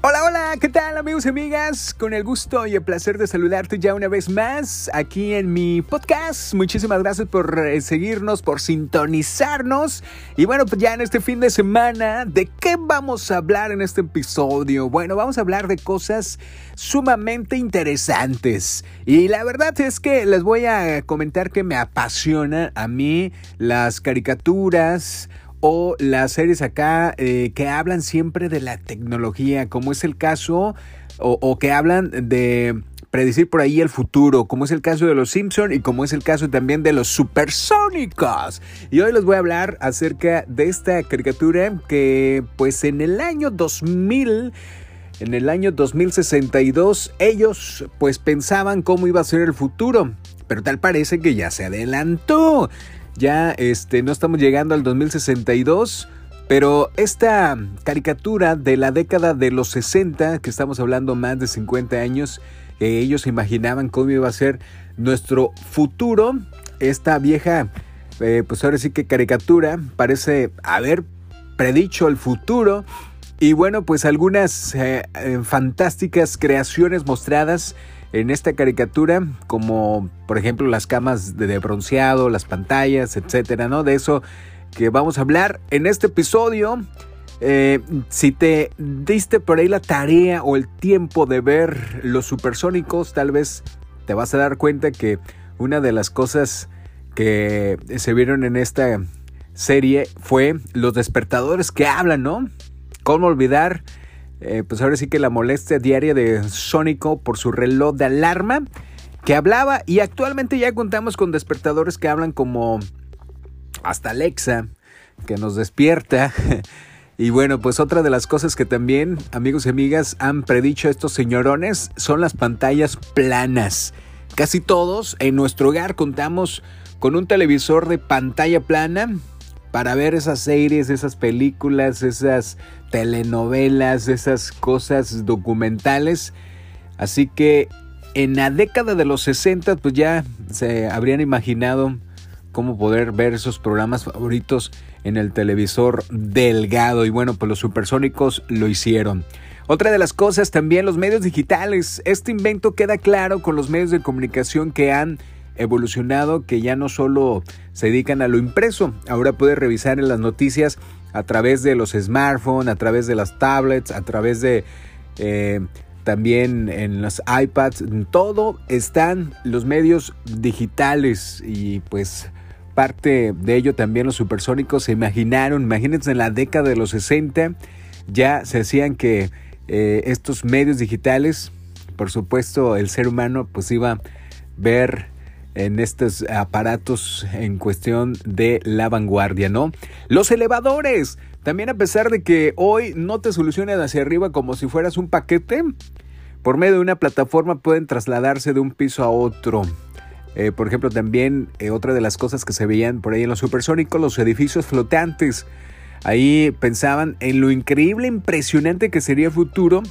Hola, hola, ¿qué tal amigos y amigas? Con el gusto y el placer de saludarte ya una vez más aquí en mi podcast. Muchísimas gracias por eh, seguirnos, por sintonizarnos. Y bueno, pues ya en este fin de semana, ¿de qué vamos a hablar en este episodio? Bueno, vamos a hablar de cosas sumamente interesantes. Y la verdad es que les voy a comentar que me apasionan a mí las caricaturas o las series acá eh, que hablan siempre de la tecnología, como es el caso, o, que hablan de predecir por ahí el futuro, como es el caso de los Simpson y como es el caso también de los supersónicos. Y hoy les voy a hablar acerca de esta caricatura que pues en el año 2000 en el año 2062 ellos pues pensaban cómo iba a ser el futuro, pero tal parece que ya se adelantó. Ya este, no estamos llegando al 2062, pero esta caricatura de la década de los 60, que estamos hablando más de 50 años, que ellos imaginaban cómo iba a ser nuestro futuro, esta vieja, eh, pues ahora sí que caricatura, parece haber predicho el futuro. Y bueno, pues algunas eh, eh, fantásticas creaciones mostradas en esta caricatura, como por ejemplo las camas de bronceado, las pantallas, etcétera, ¿no? De eso que vamos a hablar en este episodio. Eh, si te diste por ahí la tarea o el tiempo de ver los supersónicos, tal vez te vas a dar cuenta que una de las cosas que se vieron en esta serie fue los despertadores que hablan, ¿no? ¿Cómo olvidar eh, pues ahora sí que la molestia diaria de Sónico por su reloj de alarma que hablaba y actualmente ya contamos con despertadores que hablan como hasta Alexa, que nos despierta. Y bueno, pues otra de las cosas que también amigos y amigas han predicho estos señorones son las pantallas planas. Casi todos en nuestro hogar contamos con un televisor de pantalla plana para ver esas series, esas películas, esas telenovelas, esas cosas documentales. Así que en la década de los 60 pues ya se habrían imaginado cómo poder ver esos programas favoritos en el televisor delgado y bueno pues los supersónicos lo hicieron. Otra de las cosas también los medios digitales. Este invento queda claro con los medios de comunicación que han evolucionado que ya no solo se dedican a lo impreso, ahora puedes revisar en las noticias a través de los smartphones, a través de las tablets, a través de eh, también en los iPads, todo están los medios digitales y pues parte de ello también los supersónicos se imaginaron, imagínense en la década de los 60 ya se hacían que eh, estos medios digitales, por supuesto el ser humano pues iba a ver en estos aparatos en cuestión de la vanguardia, ¿no? Los elevadores. También a pesar de que hoy no te solucionan hacia arriba como si fueras un paquete, por medio de una plataforma pueden trasladarse de un piso a otro. Eh, por ejemplo, también eh, otra de las cosas que se veían por ahí en los supersónicos, los edificios flotantes. Ahí pensaban en lo increíble, impresionante que sería el futuro.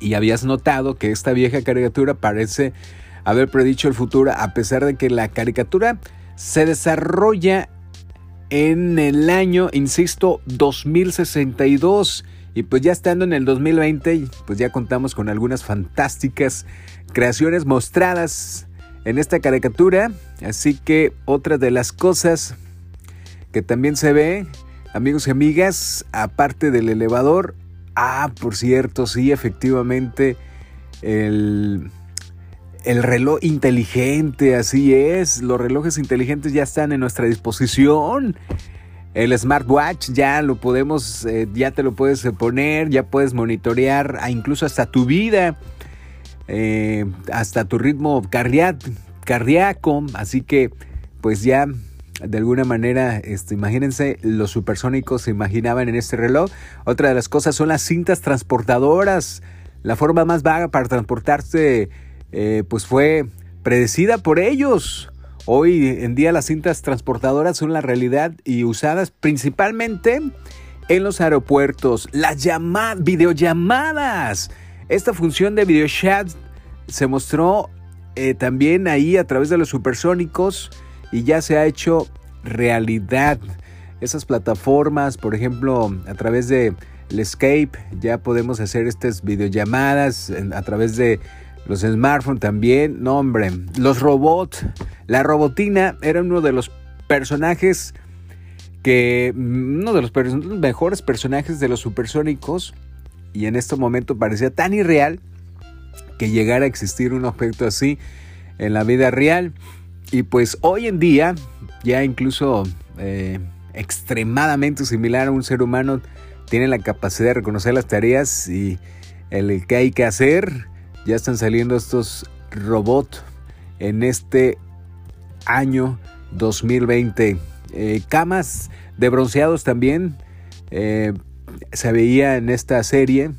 Y habías notado que esta vieja caricatura parece haber predicho el futuro a pesar de que la caricatura se desarrolla en el año, insisto, 2062. Y pues ya estando en el 2020, pues ya contamos con algunas fantásticas creaciones mostradas en esta caricatura. Así que otra de las cosas que también se ve, amigos y amigas, aparte del elevador, ah, por cierto, sí, efectivamente, el el reloj inteligente, así es. Los relojes inteligentes ya están en nuestra disposición. El smartwatch ya lo podemos, eh, ya te lo puedes poner, ya puedes monitorear incluso hasta tu vida, eh, hasta tu ritmo cardíaco. Así que, pues ya de alguna manera, este, imagínense, los supersónicos se imaginaban en este reloj. Otra de las cosas son las cintas transportadoras. La forma más vaga para transportarse eh, pues fue predecida por ellos. Hoy en día las cintas transportadoras son la realidad y usadas principalmente en los aeropuertos. Las llamadas, videollamadas. Esta función de videochat se mostró eh, también ahí a través de los supersónicos y ya se ha hecho realidad. Esas plataformas, por ejemplo, a través de el Escape, ya podemos hacer estas videollamadas a través de los smartphones también. No, hombre, los robots, la robotina era uno de los personajes que, uno de los mejores personajes de los supersónicos y en este momento parecía tan irreal que llegara a existir un objeto así en la vida real. Y pues hoy en día, ya incluso eh, extremadamente similar a un ser humano, tiene la capacidad de reconocer las tareas y el que hay que hacer. Ya están saliendo estos robots en este año 2020. Eh, camas de bronceados también eh, se veía en esta serie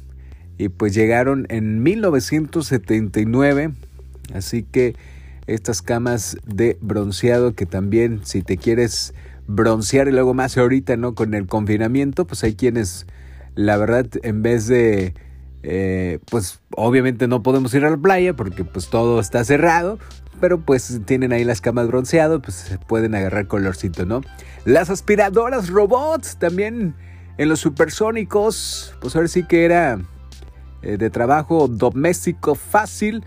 y pues llegaron en 1979. Así que estas camas de bronceado que también si te quieres broncear y luego más ahorita, ¿no? Con el confinamiento, pues hay quienes, la verdad, en vez de, eh, pues obviamente no podemos ir a la playa porque pues todo está cerrado, pero pues tienen ahí las camas bronceado, pues se pueden agarrar colorcito, ¿no? Las aspiradoras robots también en los supersónicos, pues ahora sí que era eh, de trabajo doméstico fácil,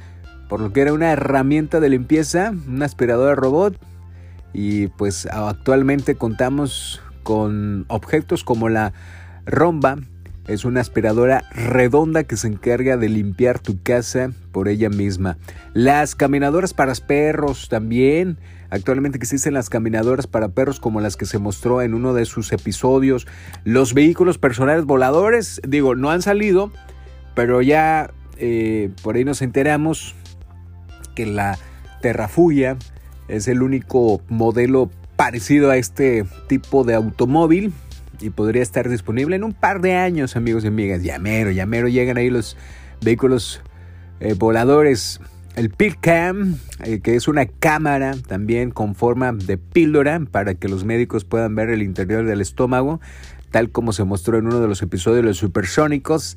por lo que era una herramienta de limpieza, una aspiradora robot. Y pues actualmente contamos con objetos como la romba, es una aspiradora redonda que se encarga de limpiar tu casa por ella misma. Las caminadoras para perros también. Actualmente existen las caminadoras para perros como las que se mostró en uno de sus episodios. Los vehículos personales voladores, digo, no han salido, pero ya eh, por ahí nos enteramos que la Terrafugia es el único modelo parecido a este tipo de automóvil y podría estar disponible en un par de años, amigos y amigas. Ya mero, ya mero llegan ahí los vehículos eh, voladores. El PILCAM, eh, que es una cámara también con forma de píldora para que los médicos puedan ver el interior del estómago, tal como se mostró en uno de los episodios de los supersónicos.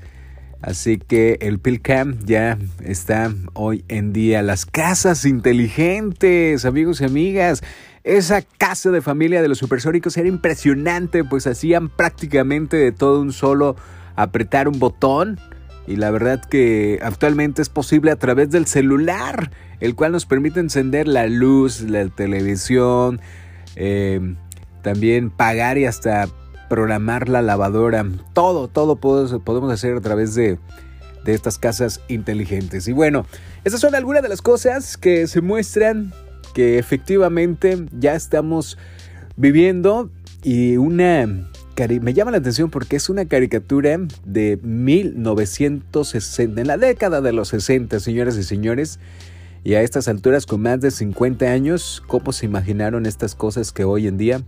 Así que el PILCAM ya está hoy en día. Las casas inteligentes, amigos y amigas. Esa casa de familia de los supersónicos era impresionante, pues hacían prácticamente de todo un solo apretar un botón. Y la verdad que actualmente es posible a través del celular, el cual nos permite encender la luz, la televisión, eh, también pagar y hasta programar la lavadora, todo, todo podemos hacer a través de, estas casas inteligentes. Y bueno, estas son algunas de las cosas que se muestran que efectivamente ya estamos viviendo y una me llama la atención porque es una caricatura de 1960, en la década de los 60, señoras y señores. Y a estas alturas, con más de 50 años, ¿cómo se imaginaron estas cosas que hoy en día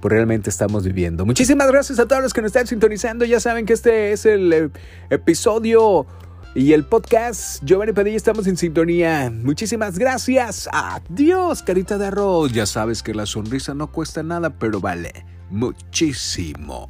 pues realmente estamos viviendo. Muchísimas gracias a todos los que nos están sintonizando. Ya saben que este es el eh, episodio y el podcast. Giovanni Padilla, estamos en sintonía. Muchísimas gracias. Adiós, carita de arroz. Ya sabes que la sonrisa no cuesta nada, pero vale muchísimo.